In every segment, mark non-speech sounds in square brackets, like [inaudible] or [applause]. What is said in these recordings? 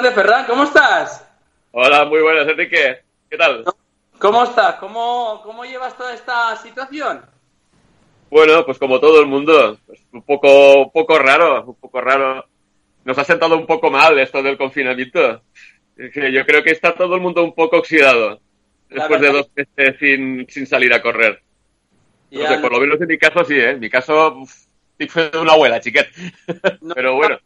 tardes, Ferran, ¿cómo estás? Hola, muy buenas, Enrique. ¿Qué tal? ¿Cómo estás? ¿Cómo, cómo llevas toda esta situación? Bueno, pues como todo el mundo, pues un poco, un poco raro, un poco raro. Nos ha sentado un poco mal esto del confinamiento. Yo creo que está todo el mundo un poco oxidado después de dos meses sin, sin salir a correr. No sé, por lo menos en mi caso sí, ¿eh? En mi caso, fue de una abuela, chiquet. [laughs] Pero bueno.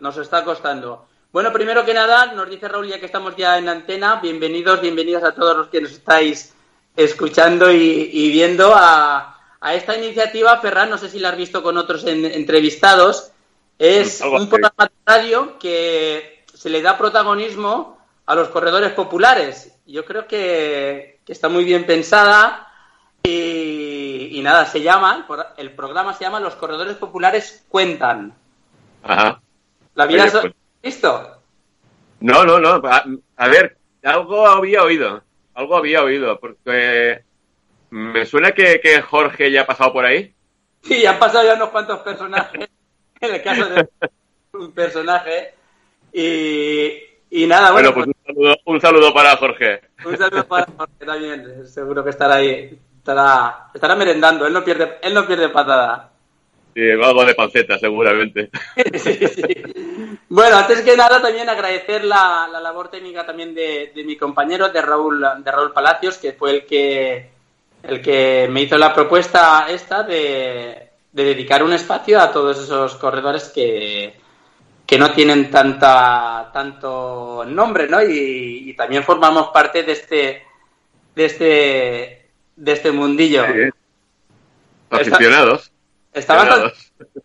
nos está costando. Bueno, primero que nada, nos dice Raúl, ya que estamos ya en antena, bienvenidos, bienvenidas a todos los que nos estáis escuchando y, viendo a, esta iniciativa. Ferran, no sé si la has visto con otros entrevistados. Es un programa de radio que se le da protagonismo a los corredores populares. Yo creo que, está muy bien pensada y, nada, se llama, el programa se llama Los corredores populares cuentan. Ajá. La vida ¿Listo? No, no, no. A, ver, algo había oído. Algo había oído. Porque me suena que, Jorge ya ha pasado por ahí. Sí, han pasado ya unos cuantos personajes. [laughs] en el caso de un personaje. Y, nada, bueno. pues, un, saludo, para Jorge. Un saludo para Jorge también. Seguro que estará ahí. Estará, estará merendando. Él no pierde, él no pierde patada. Sí, algo de panceta, seguramente. [laughs] Bueno, antes que nada, también agradecer la, labor técnica también de, mi compañero, de Raúl, de Raúl Palacios, que fue el que, el que me hizo la propuesta esta de, dedicar un espacio a todos esos corredores que, que no tienen tanta, tanto nombre, ¿no? Y, también formamos parte de este, de este, de este mundillo. Aficionados. Está bastante,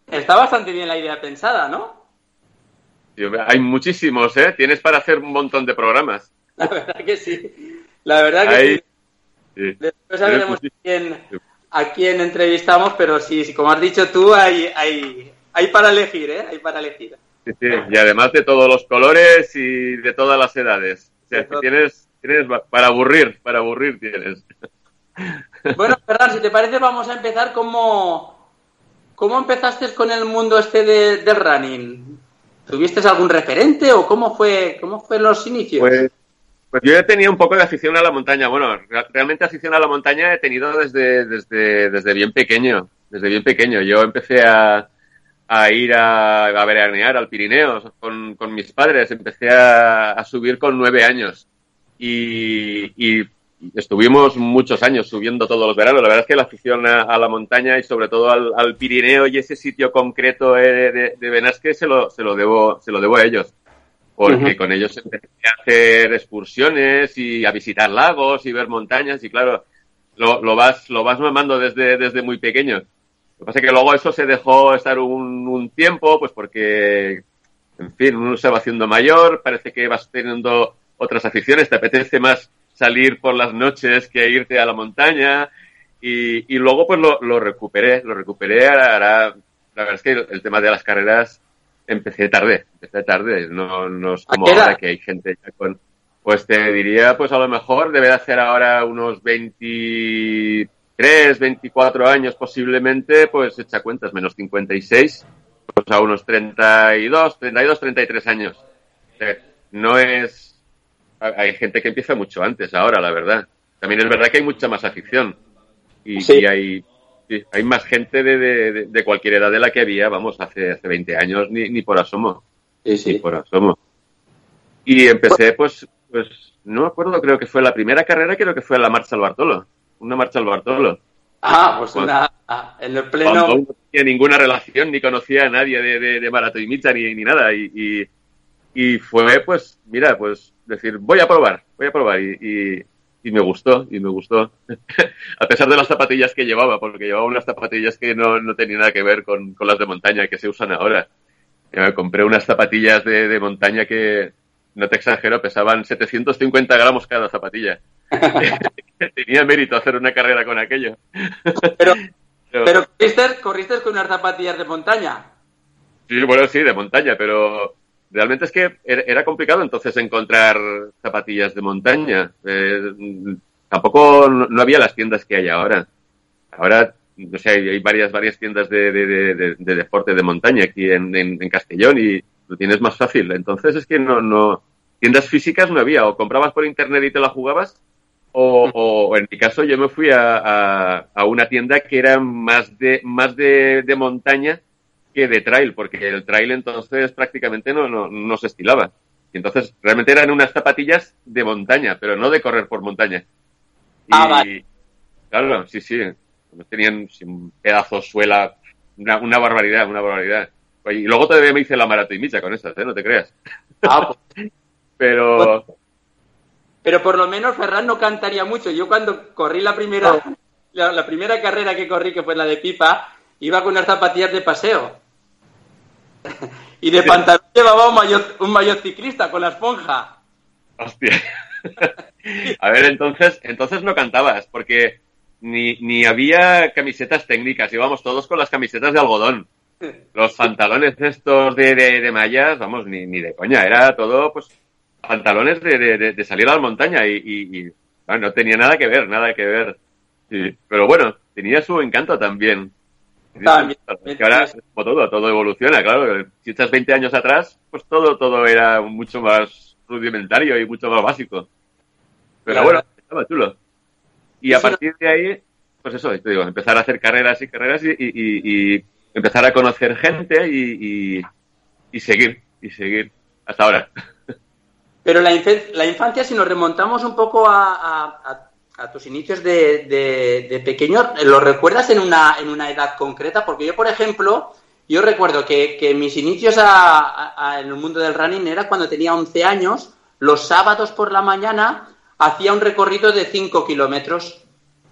está bastante bien la idea pensada, ¿no? Hay muchísimos, ¿eh? Tienes para hacer un montón de programas. La verdad que sí. La verdad que sí. Después veremos a quién, entrevistamos, pero sí, como has dicho tú, hay, hay, hay para elegir, ¿eh? Hay para elegir. Sí, sí. Y además de todos los colores y de todas las edades. O sea, que tienes, tienes para aburrir, para aburrir tienes. [laughs] Bueno, Ferran, si te parece, vamos a empezar como ¿Cómo empezaste con el mundo este de, del running? ¿Tuviste algún referente o cómo fue, cómo fue los inicios? Pues, pues yo ya tenía un poco de afición a la montaña. Bueno, realmente afición a la montaña he tenido desde, desde, desde bien pequeño. Desde bien pequeño. Yo empecé a, ir a, a veranear al Pirineo con, con mis padres. Empecé a, subir con nueve años. Y estuvimos muchos años subiendo todos los veranos. La verdad es que la afición a, la montaña y sobre todo al, Pirineo y ese sitio concreto de, de, Benasque se lo, se lo debo, se lo debo a ellos. Porque con ellos empecé a hacer excursiones y a visitar lagos y ver montañas y claro, lo, lo vas, lo vas mamando desde, desde muy pequeño. Lo que pasa es que luego eso se dejó estar un, un tiempo, pues porque, en fin, uno se va haciendo mayor, parece que vas teniendo otras aficiones, te apetece más salir por las noches que irte a la montaña. Y, y luego pues lo, lo, recuperé, lo recuperé ahora, la verdad es que el, tema de las carreras empecé tarde, empecé tarde, no, no es como ahora que hay gente ya con, pues te diría, pues a lo mejor debe de hacer ahora unos 23, 24 años posiblemente, pues echa cuentas, menos 56, pues a unos 32, 32, 33 años. No es, hay gente que empieza mucho antes ahora, la verdad. También es verdad que hay mucha más afición. Y, hay, hay más gente de, de, cualquier edad de la que había, vamos, hace, hace 20 años, ni, ni por asomo. Sí, sí. Ni por asomo. Y empecé, pues, pues, no me acuerdo, creo que fue la primera carrera, creo que fue la Marcha al Bartolo. Una Marcha al Bartolo. Ah, pues una, en el pleno... no tenía ninguna relación, ni conocía a nadie de, de, de Maratón y Micha, ni, ni nada. y, y fue, pues, mira, pues decir, voy a probar, voy a probar. Y, y, me gustó, y me gustó. [laughs] a pesar de las zapatillas que llevaba, porque llevaba unas zapatillas que no, no tenían nada que ver con, con, las de montaña que se usan ahora. Me compré unas zapatillas de, de montaña que, no te exagero, pesaban 750 gramos cada zapatilla. [laughs] Tenía mérito hacer una carrera con aquello. pero, [laughs] pero, ¿corriste, con unas zapatillas de montaña? Sí, bueno, sí, de montaña, pero realmente es que era complicado entonces encontrar zapatillas de montaña. Eh, tampoco no había las tiendas que hay ahora. Ahora, no sé, hay varias, varias tiendas de, de, de, deporte de montaña aquí en, en, Castellón y lo tienes más fácil. Entonces es que no, no, tiendas físicas no había, o comprabas por internet y te la jugabas, o, en mi caso yo me fui a, a, a, una tienda que era más de, más de, montaña que de trail, porque el trail entonces prácticamente no, no, no se estilaba. Y entonces realmente eran unas zapatillas de montaña, pero no de correr por montaña. Ah, vale. Claro, sí, sí. Tenían un pedazo suela, una, una barbaridad, una barbaridad. Y luego todavía me hice la maratón y micha con esas, ¿eh? No te creas. Ah, pues. [laughs] Pero. Pero por lo menos Ferran no cantaría mucho. Yo cuando corrí la primera, la, la, primera carrera que corrí, que fue la de pipa, iba con unas zapatillas de paseo. Y de pantalón llevaba un maillot, un maillot ciclista con la esponja. Hostia. [laughs] A ver, entonces, entonces no cantabas, porque ni, ni había camisetas técnicas, íbamos todos con las camisetas de algodón. Los pantalones estos de, de, de mallas, vamos, ni, ni de coña, era todo, pues, pantalones de, de, de salir a la montaña y, y, y bueno, no tenía nada que ver, nada que ver. Sí. Pero bueno, tenía su encanto también. También. Que ahora, como todo, todo evoluciona, claro. Si estás 20 años atrás, pues todo, todo era mucho más rudimentario y mucho más básico. Pero claro. bueno, estaba chulo. Y a partir de ahí, pues eso, te digo, empezar a hacer carreras y carreras y, y, y empezar a conocer gente y, y, seguir, y seguir hasta ahora. [laughs] Pero la, inf la, infancia, si nos remontamos un poco a, a, a tus inicios de, de, de, pequeño, ¿lo recuerdas en una, en una edad concreta? Porque yo, por ejemplo, yo recuerdo que, que mis inicios en el mundo del running era cuando tenía 11 años, los sábados por la mañana hacía un recorrido de 5 kilómetros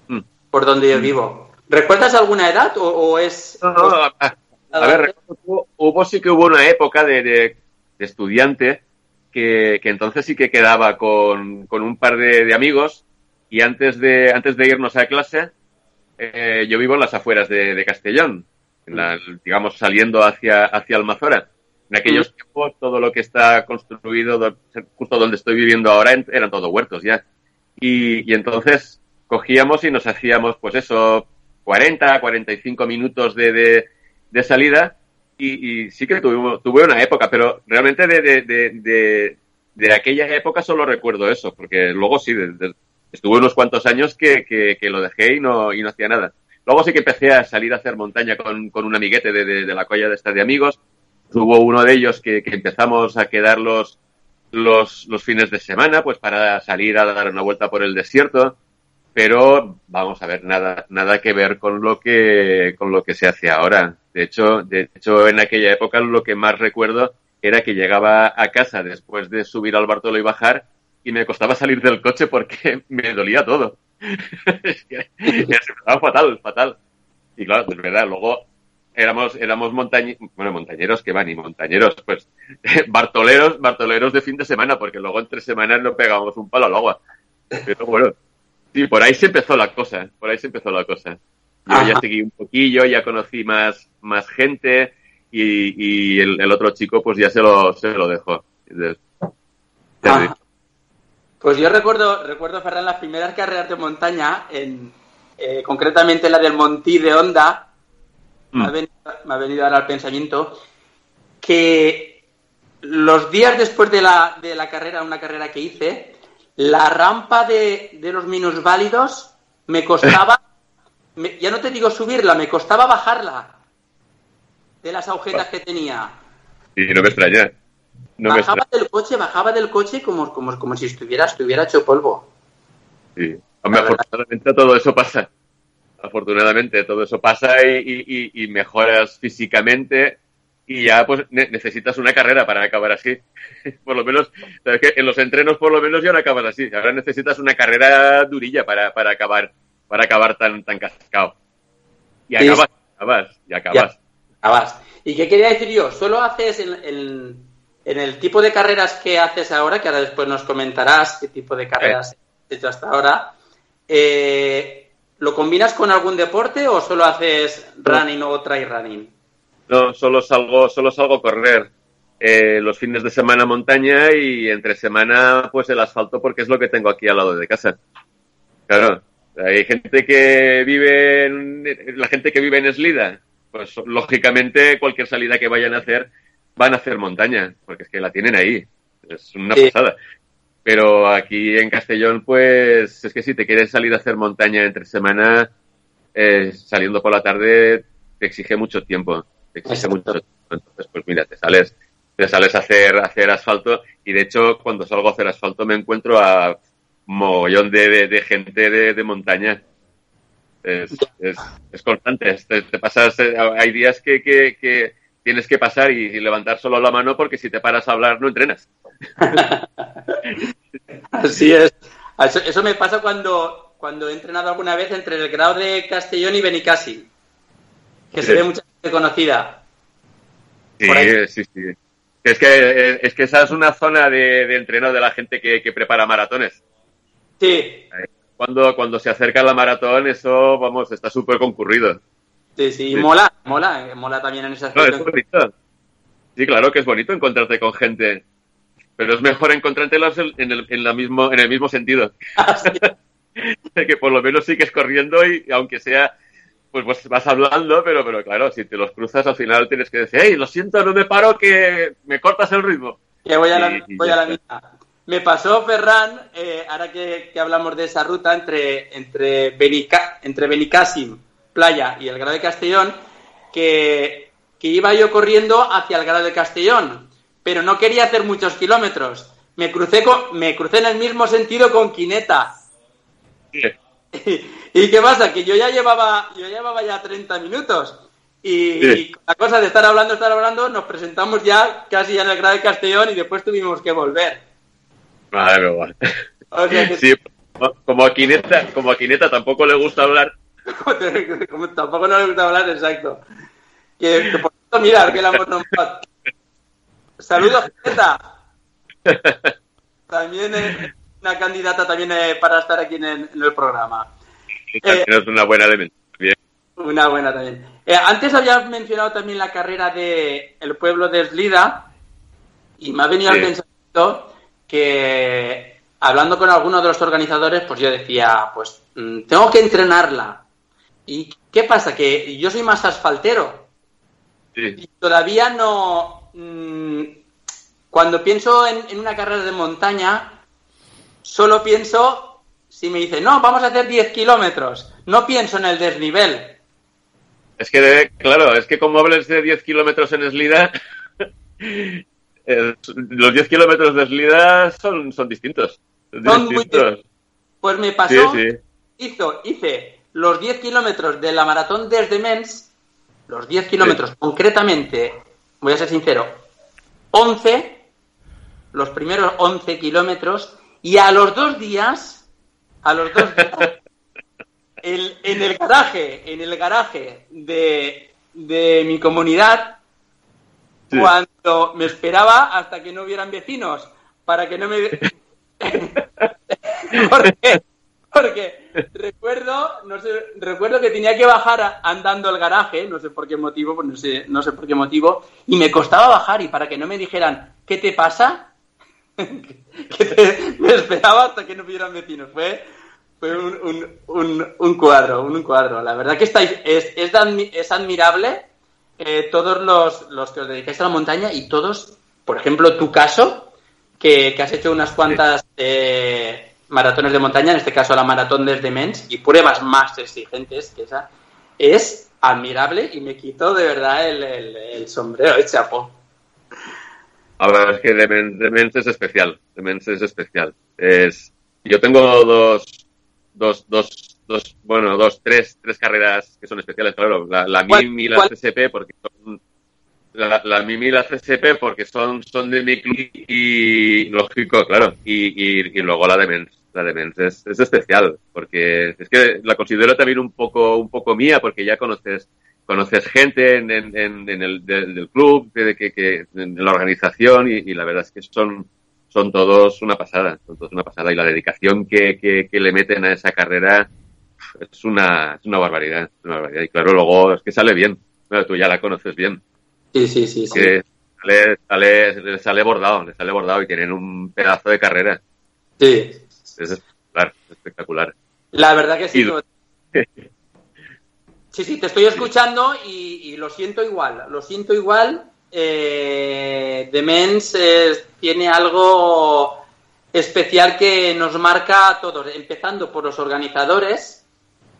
mm. por donde yo mm. vivo. ¿Recuerdas alguna edad o, o es...? No, no, a, a ver, hubo, hubo, sí que hubo una época de, de, de estudiante que, que, entonces sí que quedaba con, con un par de, de, amigos y antes de, antes de irnos a clase, eh, yo vivo en las afueras de, de Castellón, en la, digamos saliendo hacia, hacia Almazora. En aquellos tiempos todo lo que está construido, justo donde estoy viviendo ahora, eran todo huertos ya. Y, y entonces cogíamos y nos hacíamos, pues eso, 40, 45 minutos de, de, de salida y, y, sí que tuve, tuve, una época, pero realmente de, de, de, de, aquella época solo recuerdo eso, porque luego sí, estuve unos cuantos años que, que, que, lo dejé y no, y no hacía nada. Luego sí que empecé a salir a hacer montaña con, con un amiguete de, de, la colla de esta de amigos. Hubo uno de ellos que, que empezamos a quedar los, los, los fines de semana, pues para salir a dar una vuelta por el desierto pero vamos a ver nada nada que ver con lo que con lo que se hace ahora de hecho de hecho en aquella época lo que más recuerdo era que llegaba a casa después de subir al Bartolo y bajar y me costaba salir del coche porque [laughs] me dolía todo [laughs] es que me fatal fatal y claro es verdad luego éramos éramos montañe bueno montañeros que van y montañeros pues [laughs] bartoleros bartoleros de fin de semana porque luego entre semanas no pegábamos un palo al agua pero bueno Sí, por ahí se empezó la cosa, por ahí se empezó la cosa. Yo Ajá. ya seguí un poquillo, ya conocí más, más gente y, y el, el, otro chico pues ya se lo, se lo dejó. Pues yo recuerdo, recuerdo, Ferran, las primeras carreras de montaña, en, eh, concretamente la del Montí de Honda, mm. me, ha venido, me ha venido ahora al pensamiento, que los días después de la, de la carrera, una carrera que hice, la rampa de, de los minusválidos me costaba, [laughs] me, ya no te digo subirla, me costaba bajarla de las agujetas que tenía. Y no me extraña. No bajaba me del coche, bajaba del coche como, como, como si estuviera, estuviera hecho polvo. Sí, Hombre, afortunadamente todo eso pasa. Afortunadamente todo eso pasa y, y, y mejoras físicamente y ya pues ne necesitas una carrera para acabar así. [laughs] por lo menos, ¿sabes que en los entrenos por lo menos ya no acabas así. Ahora necesitas una carrera durilla para, para acabar para acabar tan tan cascado. Y sí. acabas, acabas, y acabas. Ya, acabas. ¿Y qué quería decir yo? ¿Solo haces en, en, en, el tipo de carreras que haces ahora, que ahora después nos comentarás qué tipo de carreras eh. has hecho hasta ahora, eh, ¿lo combinas con algún deporte o solo haces running o trail running? No, solo salgo, solo salgo a correr. Eh, los fines de semana montaña y entre semana pues el asfalto porque es lo que tengo aquí al lado de casa. Claro, hay gente que vive en, la gente que vive en Eslida, pues lógicamente cualquier salida que vayan a hacer van a hacer montaña, porque es que la tienen ahí. Es una pasada. Pero aquí en Castellón, pues es que si te quieres salir a hacer montaña entre semana, eh, saliendo por la tarde, te exige mucho tiempo. Te exige mucho tiempo. Entonces, pues mira, te sales, te sales a hacer, a hacer asfalto y de hecho cuando salgo a hacer asfalto me encuentro a mogollón de, de, gente de, de montaña es, es, constante. Te, pasas, eh, hay días que, que, tienes que pasar y, levantar solo la mano porque si te paras a hablar no entrenas. [laughs] Así es. Eso, me pasa cuando, cuando he entrenado alguna vez entre el grado de Castellón y Benicassi, que se ve mucha gente conocida. Sí, sí, sí. Es que, es que esa es una zona de, de entreno de la gente que, que prepara maratones. Sí cuando, cuando se acerca la maratón, eso, vamos, está súper concurrido. Sí, sí, mola, mola, mola también en ese aspecto. es bonito. Sí, claro que es bonito encontrarte con gente, pero es mejor encontrártelos en el, en la mismo, en el mismo sentido. [laughs] Ah, [laughs] que por lo menos sigues corriendo y aunque sea, pues, pues, vas hablando, pero, pero claro, si te los cruzas al final tienes que decir, hey, lo siento, no me paro, que me cortas el ritmo. Que voy a la, voy a la mitad. Me pasó, Ferran, eh, ahora que, hablamos de esa ruta entre, entre, Benica, entre Benicassim, Playa y el Grado de Castellón, que, iba yo corriendo hacia el Grado de Castellón, pero no quería hacer muchos kilómetros. Me crucé, con, me crucé en el mismo sentido con Quineta. [laughs] ¿Y, qué pasa? Que yo ya llevaba, yo llevaba ya 30 minutos. Y, la cosa de estar hablando, estar hablando, nos presentamos ya casi en el Grado de Castellón y después tuvimos que volver. Madre sí, como a Quineta, como a Quineta tampoco le gusta hablar. [laughs] tampoco no le gusta hablar, exacto. Que, por cierto, mira, que la hemos nombrado. Saludos, Quineta. [laughs] También es una candidata también eh, para estar aquí en el, programa. Eh, es una buena elemento. Bien. Una buena también. Eh, antes habías mencionado también la carrera de el pueblo de Eslida y me ha venido al pensamiento que hablando con algunos de los organizadores, pues yo decía, pues mm, tengo que entrenarla. ¿Y qué pasa? Que yo soy más asfaltero. Y todavía no... Mm, cuando pienso en, una carrera de montaña, solo pienso, si me dicen, no, vamos a hacer 10 kilómetros, no pienso en el desnivel. Es que, claro, es que como hables de 10 kilómetros en Slida, [laughs] los 10 kilómetros de Slida son, son distintos. Son, distintos. Pues me pasó, Hizo, hice los 10 kilómetros de la maratón desde Mens, los 10 kilómetros concretamente, voy a ser sincero, 11, los primeros 11 kilómetros, y a los dos días, a los dos días, [laughs] en el garaje, en el garaje de, de mi comunidad, cuando me esperaba hasta que no hubieran vecinos, para que no me... [laughs] [laughs] porque, porque recuerdo, no sé, recuerdo que tenía que bajar andando al garaje, no sé por qué motivo, pues no sé, no sé por qué motivo, y me costaba bajar y para que no me dijeran, ¿qué te pasa? [laughs] que me esperaba hasta que no hubieran vecinos. Fue, fue un, un, cuadro, un cuadro. La verdad que estáis, es, es, es admirable eh, todos los, los, que os dedicáis a la montaña y todos, por ejemplo, tu caso, que, has hecho unas cuantas eh, maratones de montaña, en este caso la maratón desde Mens, y pruebas más exigentes que esa, es admirable y me quito de verdad el, el, sombrero de chapo. Ahora es que de Mens, es especial, de Mens es especial. Es, yo tengo dos, dos, dos dos, bueno, dos, tres, tres carreras que son especiales, claro, la, la MIM y la CSP porque son la, la MIM y la CSP porque son, son de mi club y lógico, claro, y, y, luego la de Mens. La de Mens es, es, especial porque es que la considero también un poco, un poco mía porque ya conoces conoces gente en, en, en el del, club, de, que, que, en la organización y, y, la verdad es que son, son todos una pasada, son todos una pasada y la dedicación que, que, le meten a esa carrera es una, es una barbaridad, una barbaridad. Y claro, luego es que sale bien. tú ya la conoces bien. Sí, sí, sí. Que Sale, sale, le sale bordado, le sale bordado y tienen un pedazo de carrera. Sí. Es espectacular, espectacular. La verdad que sí. Sí, sí, te estoy escuchando y, lo siento igual. Lo siento igual eh, The Mens tiene algo especial que nos marca a todos, empezando por los organizadores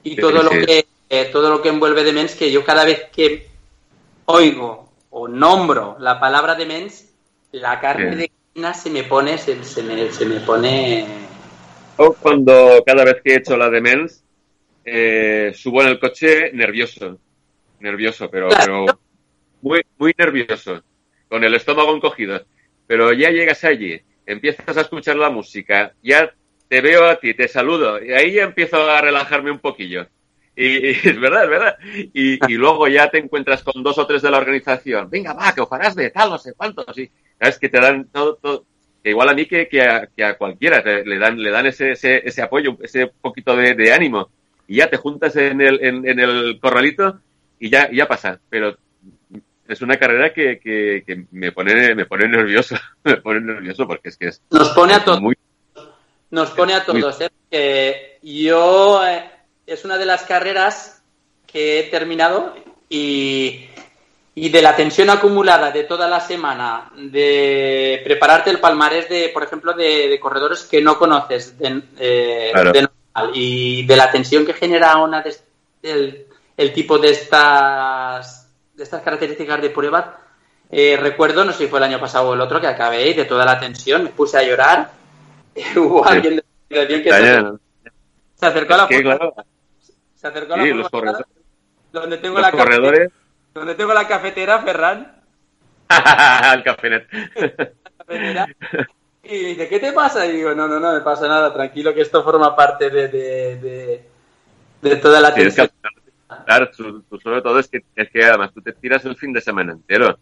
y todo lo que todo lo que envuelve The Mens, que yo cada vez que oigo o nombro la palabra The Mens, la carne de gallina se me pone, se, me, se me pone. Cuando cada vez que he hecho la de Mens, eh, subo en el coche nervioso, nervioso, pero, pero muy, muy nervioso, con el estómago encogido. Pero ya llegas allí, empiezas a escuchar la música, ya te veo a ti, te saludo, y ahí ya empiezo a relajarme un poquillo. Y, [laughs] es verdad, es verdad. Y, y, luego ya te encuentras con dos o tres de la organización. Venga, va, que os farás de tal, no sé cuántos. Y sabes que te dan todo, todo que igual a mí que, que, a, que a cualquiera le dan, le dan ese, ese, ese apoyo, ese poquito de, de, ánimo. Y ya te juntas en el, en, en el corralito y ya, ya pasa. Pero es una carrera que, que, que, me pone me pone nervioso [laughs] me pone nervioso porque es que es nos pone a todos muy, nos pone a todos muy... ¿eh? que yo eh, es una de las carreras que he terminado y, y, de la tensión acumulada de toda la semana de prepararte el palmarés de por ejemplo de, de corredores que no conoces de, eh, claro. de normal, y de la tensión que genera una de, el, el tipo de estas de estas características de prueba, eh, recuerdo, no sé si fue el año pasado o el otro, que acabé de toda la tensión, me puse a llorar. [laughs] Hubo alguien de que se, se, acercó a la que, claro. Se acercó a sí, los corredores. Donde tengo los la corredores. Cafetera, donde tengo la cafetera, Ferran. [laughs] el cafenet. y dice, ¿qué te pasa? Y digo, no, no, no me pasa nada, tranquilo, que esto forma parte de, de, de, de toda la tensión. Sí, es que Claro, tú, tú, sobre todo es que, es que además tú te tiras el fin de semana entero.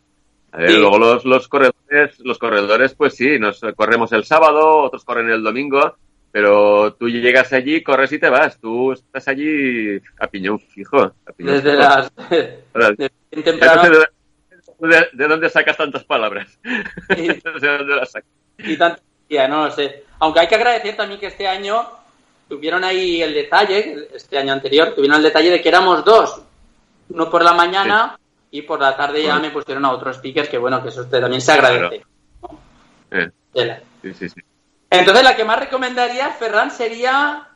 A ver, sí. Luego los, los corredores, los corredores, pues sí, nos corremos el sábado, otros corren el domingo, pero tú llegas allí, corres y te vas. Tú estás allí a piñón fijo. A piñón Desde fijo. las... Desde temprano... de, de, de, dónde sacas tantas palabras? Sí. [laughs] ¿De dónde las sacas? Y tanto, ya, no lo sé. Aunque hay que agradecer también que este año tuvieron ahí el detalle, este año anterior, tuvieron el detalle de que éramos dos, uno por la mañana sí. y por la tarde ya me pusieron a otros speakers, que bueno, que eso también se agradece. Claro. Eh. Sí, sí, sí. Entonces la que más recomendaría, Ferran, sería...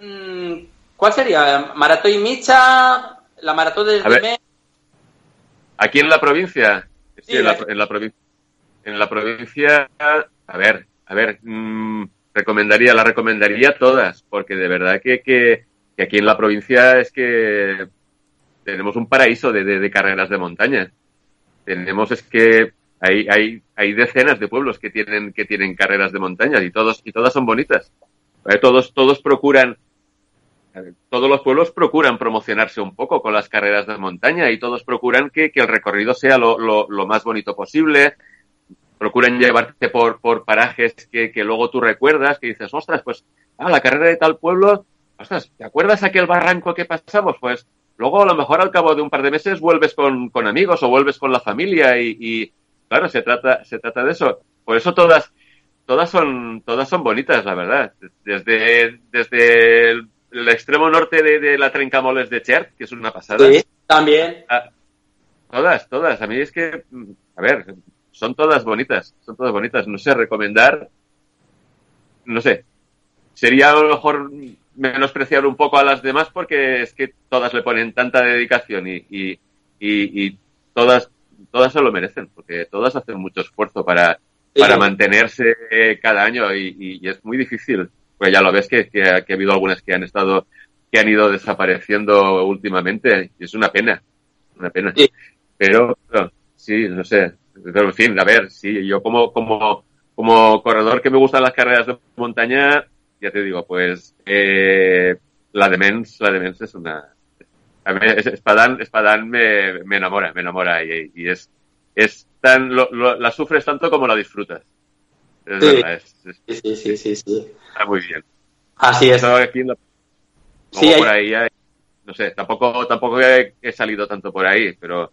Mmm, ¿Cuál sería? ¿Maratón y Micha? ¿La maratón desde Mes? Aquí en la provincia. Sí, sí en, la, en, la, provincia. En la provincia, a ver, a ver, mmm, recomendaría, la recomendaría todas, porque de verdad que, que, que, aquí en la provincia es que tenemos un paraíso de, de, de carreras de montaña. Tenemos es que hay, hay, hay decenas de pueblos que tienen, que tienen carreras de montaña y todos, y todas son bonitas. Todos, todos procuran, todos los pueblos procuran promocionarse un poco con las carreras de montaña y todos procuran que, que el recorrido sea lo, lo, lo más bonito posible, procuran llevarte por, por parajes que, que, luego tú recuerdas, que dices, ostras, pues, ah, la carrera de tal pueblo, ostras, ¿te acuerdas aquel barranco que pasamos? Pues luego a lo mejor al cabo de un par de meses vuelves con, con amigos o vuelves con la familia y, y, claro, se trata, se trata de eso. Por eso todas, todas son, todas son bonitas, la verdad. Desde, desde el, el extremo norte de, de, la Trencamoles de Chert, que es una pasada. Sí, también. A, todas, todas. A mí es que, a ver, son todas bonitas, son todas bonitas. No sé, recomendar, no sé, sería a lo mejor menospreciar un poco a las demás porque es que todas le ponen tanta dedicación y, y, y, y todas, todas se lo merecen, porque todas hacen mucho esfuerzo para, sí. para mantenerse cada año y, y, es muy difícil. Pues ya lo ves que, que, que, ha habido algunas que han estado, que han ido desapareciendo últimamente y es una pena, una pena. Sí. Pero, no, sí, no sé, pero en fin, a ver, sí, yo como, como, como corredor que me gustan las carreras de montaña, ya te digo, pues eh, la de Mens, la de Mens es una... A mí, Espadán, Espadán me, me enamora, me enamora y, y es, es tan, lo, lo, la sufres tanto como la disfrutas. Es sí. Verdad, es, es, sí, sí, sí, sí, Está muy bien. Así es. Aquí la, sí, hay... por ahí hay, no sé, tampoco, tampoco he, he salido tanto por ahí, pero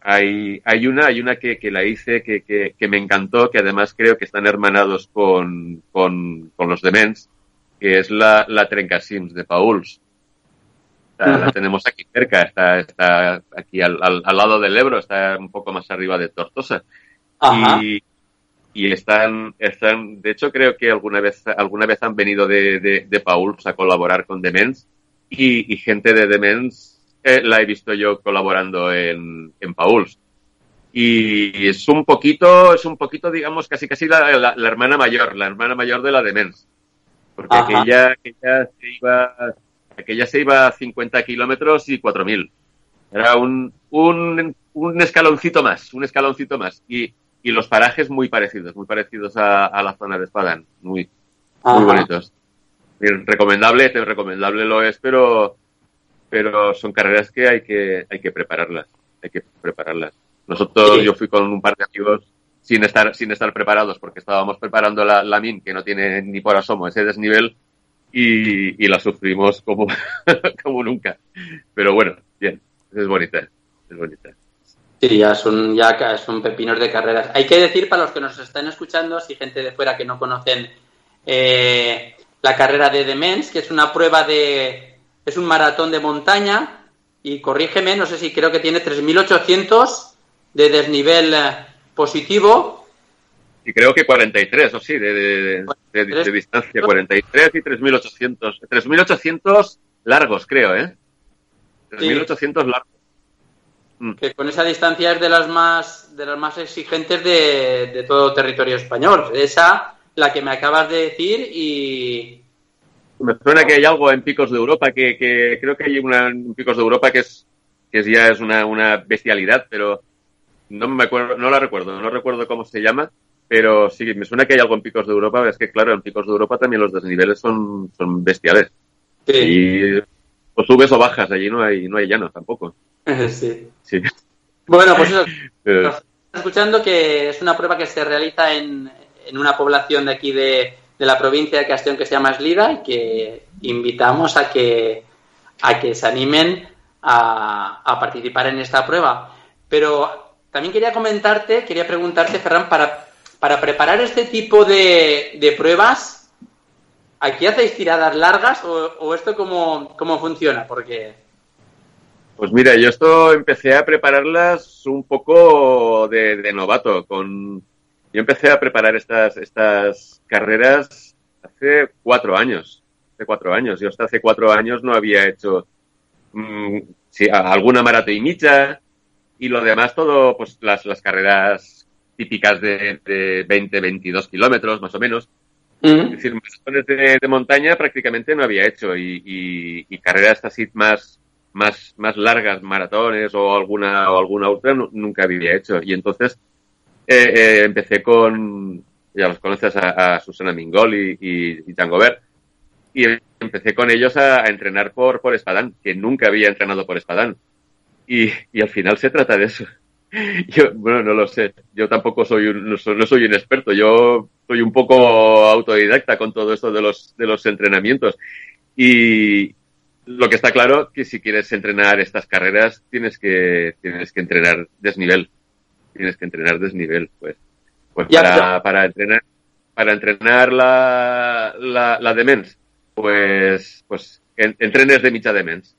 hay, hay una, hay una que, que la hice que, que, que, me encantó, que además creo que están hermanados con, con, con los Demens, que es la, la Trencasims de Pauls. La, tenemos aquí cerca, está, está aquí al, al, lado del Ebro, está un poco más arriba de Tortosa. Y, y están, están, de hecho creo que alguna vez, alguna vez han venido de, de, de Pauls a colaborar con Demens y, y gente de Demens eh, la he visto yo colaborando en, en Pauls. Y es un poquito, es un poquito, digamos, casi casi la, la, la hermana mayor, la hermana mayor de la Demens. Porque aquella, aquella se iba, aquella se iba a 50 kilómetros y 4000. Era un, un, un escaloncito más, un escaloncito más. Y, y los parajes muy parecidos, muy parecidos a, a la zona de Espadan, muy, muy bonitos. Bien, recomendable, recomendable lo es, pero, pero son carreras que hay que, hay que prepararlas, hay que prepararlas. Nosotros, sí. yo fui con un par de amigos sin estar, sin estar preparados, porque estábamos preparando la, la MIN, que no tiene ni por asomo ese desnivel, y, y la sufrimos como, [laughs] como nunca. Pero bueno, bien, es bonita, es bonita. Sí, ya son, ya son pepinos de carreras. Hay que decir para los que nos están escuchando, si gente de fuera que no conocen eh, la carrera de Demens, que es una prueba de. es un maratón de montaña, y corrígeme, no sé si creo que tiene 3.800 de desnivel positivo. Y creo que 43, o sí, de, de, de, de distancia, 43 y 3.800. 3.800 largos, creo, ¿eh? 3.800 sí. largos. Mm. que con esa distancia es de las más de las más exigentes de, de todo territorio español. Esa, la que me acabas de decir y me suena que hay algo en Picos de Europa que, que creo que hay una en Picos de Europa que es que ya es una, una bestialidad, pero no me acuerdo, no la recuerdo, no recuerdo cómo se llama, pero sí, me suena que hay algo en Picos de Europa, es que claro, en Picos de Europa también los desniveles son, son bestiales. Sí. Y o subes o bajas, allí no hay, no hay llanos tampoco. [laughs] Sí. sí. Bueno, pues eso. [laughs] Pero... escuchando que es una prueba que se realiza en, en una población de aquí de, de, la provincia de Castellón que se llama Eslida y que invitamos a que, a que se animen a, a participar en esta prueba. Pero también quería comentarte, quería preguntarte, Ferran, para, para preparar este tipo de, de pruebas, ¿aquí hacéis tiradas largas o, esto cómo, cómo funciona? Porque pues mira, yo esto empecé a prepararlas un poco de, novato. Con, yo empecé a preparar estas, estas carreras hace cuatro años. Hace cuatro años. Yo hasta hace cuatro años no había hecho mmm, sí, alguna micha y lo demás todo, pues las, las carreras típicas de, de 20, 22 kilómetros más o menos. Uh -huh. Es decir, maratones de, de, montaña prácticamente no había hecho y, y, y carreras así más más, más largas, maratones o alguna, o alguna otra, nunca había hecho. Y entonces eh, eh, empecé con, ya los conoces, a, a Susana Mingol y, y, Ver, y empecé con ellos a, a, entrenar por, por Espadán, que nunca había entrenado por Espadán. Y, y al final se trata de eso. [laughs] Yo, bueno, no lo sé. Yo tampoco soy un, no soy, no soy un experto. Yo soy un poco autodidacta con todo esto de los, de los entrenamientos. Y, lo que está claro que si quieres entrenar estas carreras tienes que tienes que entrenar desnivel tienes que entrenar desnivel pues pues para, para entrenar para entrenar la la, la demens pues pues en, entrenes de mitad demens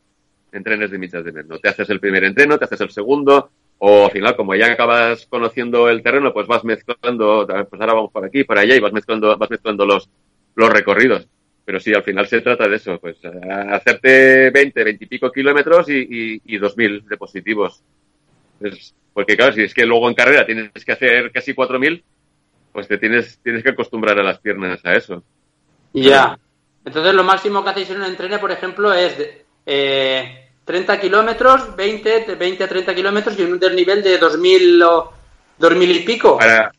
entrenes de mitad demens no te haces el primer entreno te haces el segundo o al final como ya acabas conociendo el terreno pues vas mezclando pues ahora vamos por aquí por allá y vas mezclando vas mezclando los los recorridos pero sí, al final se trata de eso, pues hacerte 20, 20 y pico kilómetros y, y, y 2.000 de positivos. Porque claro, si es que luego en carrera tienes que hacer casi 4.000, pues te tienes, tienes que acostumbrar a las piernas a eso. Ya. Entonces lo máximo que hacéis en un entreno, por ejemplo, es eh, 30 kilómetros, 20, 20 a 30 kilómetros y un desnivel de 2.000 o 2.000 y pico. Para,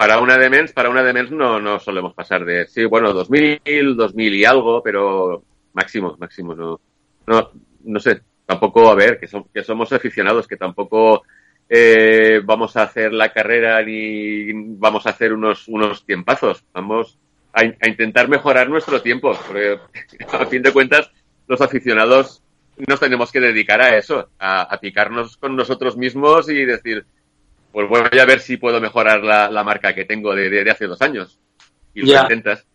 para una demens, para una demens no, no solemos pasar de, sí, bueno, 2000, 2000 y algo, pero máximo, máximo, no, no, no sé, tampoco, a ver, que, son, que somos aficionados, que tampoco eh, vamos a hacer la carrera ni vamos a hacer unos, unos tiempazos, vamos a, a intentar mejorar nuestro tiempo, porque [laughs] a fin de cuentas los aficionados nos tenemos que dedicar a eso, a, a picarnos con nosotros mismos y decir, pues voy a ver si puedo mejorar la, la marca que tengo de, de, de, hace dos años. Y lo yeah. intentas.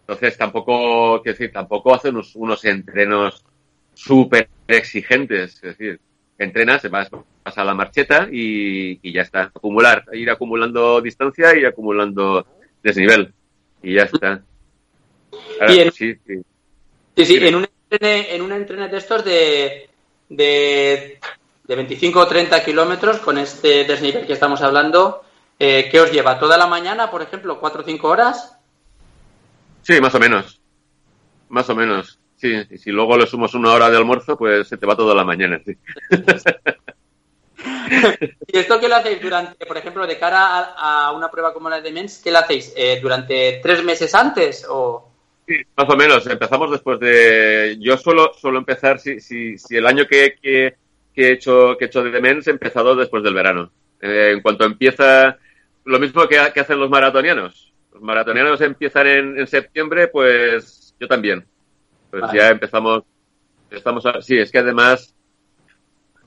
Entonces tampoco, quiero decir, tampoco hace unos, unos entrenos súper exigentes. Es decir, entrenas, vas, vas a la marcheta y, y, ya está. Acumular, ir acumulando distancia y acumulando desnivel. Y ya está. Ahora, en, sí, sí. sí, sí en, un en un entrene de estos de, de, de 25 o 30 kilómetros con este desnivel que estamos hablando, eh, ¿qué os lleva? ¿Toda la mañana, por ejemplo, 4 o 5 horas? Sí, más o menos. Más o menos. Sí, y si luego le sumas una hora de almuerzo, pues se te va toda la mañana, sí. [laughs] ¿Y esto qué lo hacéis durante, por ejemplo, de cara a, a una prueba como la de MENS, qué lo hacéis? Eh, ¿Durante tres meses antes o...? Sí, más o menos. Empezamos después de... Yo suelo, suelo empezar, si, si, si el año que, que, que, he hecho, que he hecho de MENS he empezado después del verano. Eh, en cuanto empieza... Lo mismo que, que hacen los maratonianos. Los maratonianos empiezan en, en septiembre, pues yo también. Pues vale. ya empezamos, estamos, a, sí, es que además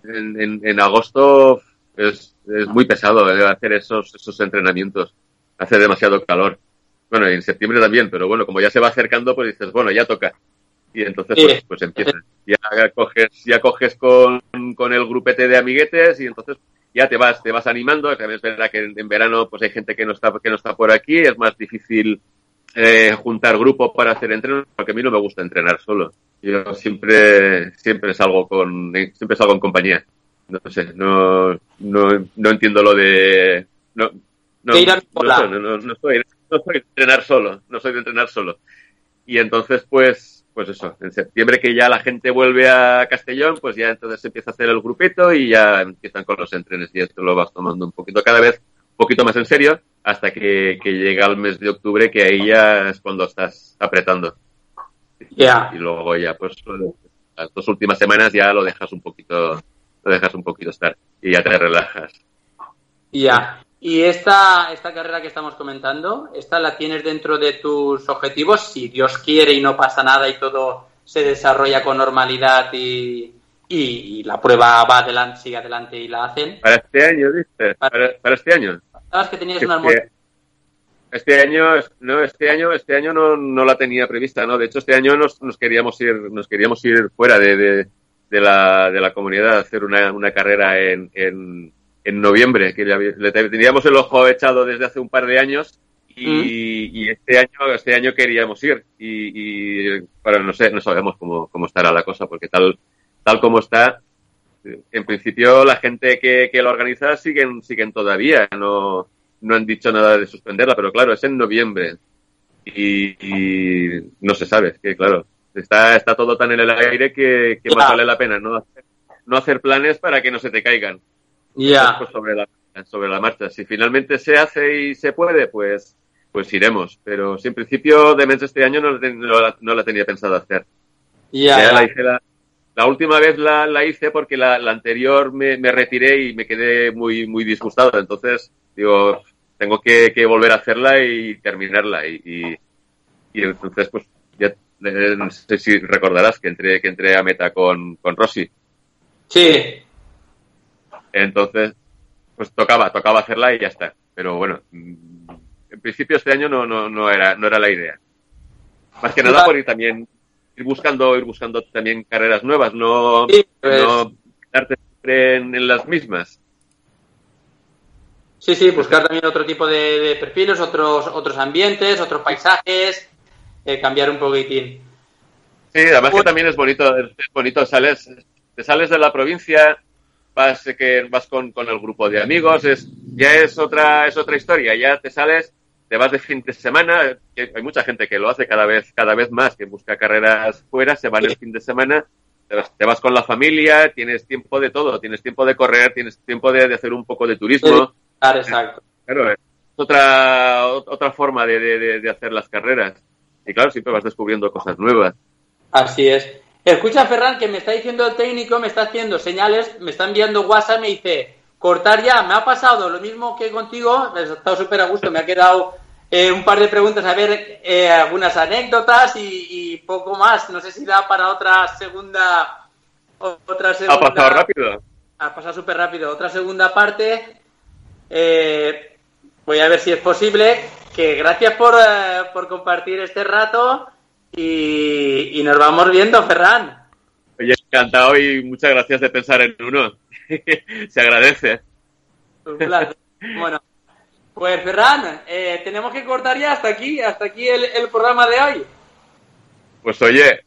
en, en, en agosto es, es, muy pesado hacer esos, esos entrenamientos. Hace demasiado calor. Bueno, en septiembre también, pero bueno, como ya se va acercando, pues dices, bueno, ya toca. Y entonces, pues, pues empieza. Ya coges, ya coges con, con el grupete de amiguetes y entonces ya te vas, te vas animando. También es verdad que en, en verano, pues hay gente que no está, que no está por aquí, es más difícil eh, juntar grupo para hacer entrenos, porque a mí no me gusta entrenar solo. Yo siempre, siempre salgo con, siempre salgo en compañía. No sé, no, no, no entiendo lo de, no, no, no, no, no, soy, no soy de entrenar solo, no soy de entrenar solo. Y entonces, pues, pues eso, en septiembre que ya la gente vuelve a Castellón, pues ya entonces se empieza a hacer el grupito y ya empiezan con los entrenes y esto lo vas tomando un poquito cada vez, un poquito más en serio hasta que, que, llega el mes de octubre, que ahí ya es cuando estás apretando. Yeah. Y luego ya, pues, las dos últimas semanas ya lo dejas un poquito, lo dejas un poquito estar y ya te relajas. Ya. Y esta, esta carrera que estamos comentando, ¿esta la tienes dentro de tus objetivos? Si Dios quiere y no pasa nada y todo se desarrolla con normalidad y, y, y la prueba va adelante, sigue adelante y la hacen. Para este año, dices. Para, para, para este año. Sabes que tenías una. Este año, no, este año, este año no, no la tenía prevista, ¿no? De hecho, este año nos, nos queríamos ir, nos queríamos ir fuera de, de, de la, de la comunidad a hacer una, una carrera en, en, en noviembre, que le, le, teníamos el ojo echado desde hace un par de años y, mm. y este año, este año queríamos ir y, y bueno, no sé, no sabemos cómo, cómo estará la cosa, porque tal, tal como está, en principio la gente que, que lo organiza siguen, siguen todavía, no, no han dicho nada de suspenderla, pero claro, es en noviembre y, y no se sabe, es que claro, está, está todo tan en el aire que, que yeah. más vale la pena no hacer, no hacer planes para que no se te caigan. Pues sobre, la, sobre la marcha. Si finalmente se hace y se puede, pues, pues iremos. Pero si en principio de mes este año no, no, la, no la tenía pensado hacer. Yeah, ya la hice la, la última vez la, la hice porque la, la anterior me, me, retiré y me quedé muy, muy disgustado. Entonces, digo, tengo que, que volver a hacerla y terminarla. Y, y, y entonces, pues, ya eh, no sé si recordarás que entré, que entré a meta con, con Rossi. Sí. Entonces, pues tocaba, tocaba hacerla y ya está. Pero bueno, mm, en principio este año no, no, no, era, no era la idea. Más que nada por ir también ir buscando, ir buscando también carreras nuevas, no, sí, pues... no quedarte siempre en, en, las mismas. Sí, sí, buscar también otro tipo de, de perfiles, otros, otros ambientes, otros paisajes, eh, cambiar un poquitín. Sí, además pues... que también es bonito, es bonito, sales, te sales de la provincia, vas que vas con, con el grupo de amigos, es, ya es otra, es otra historia, ya te sales te vas de fin de semana, que hay mucha gente que lo hace cada vez, cada vez más, que busca carreras fuera, se van el fin de semana, te vas, te vas, con la familia, tienes tiempo de todo, tienes tiempo de correr, tienes tiempo de, de hacer un poco de turismo. Claro, exacto. Claro, es otra, otra forma de, de, de, hacer las carreras. Y claro, siempre vas descubriendo cosas nuevas. Así es. Escucha, Ferran, que me está diciendo el técnico, me está haciendo señales, me está enviando WhatsApp, me dice, cortar ya. Me ha pasado lo mismo que contigo, he estado súper a gusto, me ha quedado eh, un par de preguntas, a ver eh, algunas anécdotas y, y, poco más. No sé si da para otra segunda. Otra segunda ha pasado rápido. Ha pasado súper rápido. Otra segunda parte. Eh, voy a ver si es posible. Que gracias por, por compartir este rato y, y nos vamos viendo, Ferran. Oye, encantado y muchas gracias de pensar en uno. [laughs] Se agradece. Un placer. Bueno, pues Ferran, eh, tenemos que cortar ya hasta aquí, hasta aquí el, el programa de hoy. Pues oye,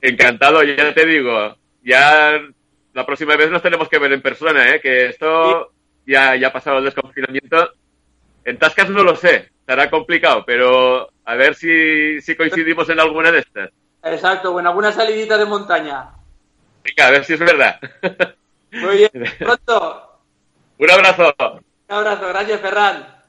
encantado, ya te digo, ya la próxima vez nos tenemos que ver en persona, ¿eh? que esto ya, ya ha pasado el desconfinamiento. En Tascas no lo sé, estará complicado, pero a ver si, si coincidimos en alguna de estas. Exacto, bueno, alguna salidita de montaña. Venga, a ver si es verdad. Muy bien, [laughs] pronto. Un abrazo. Un abrazo, gracias Ferran.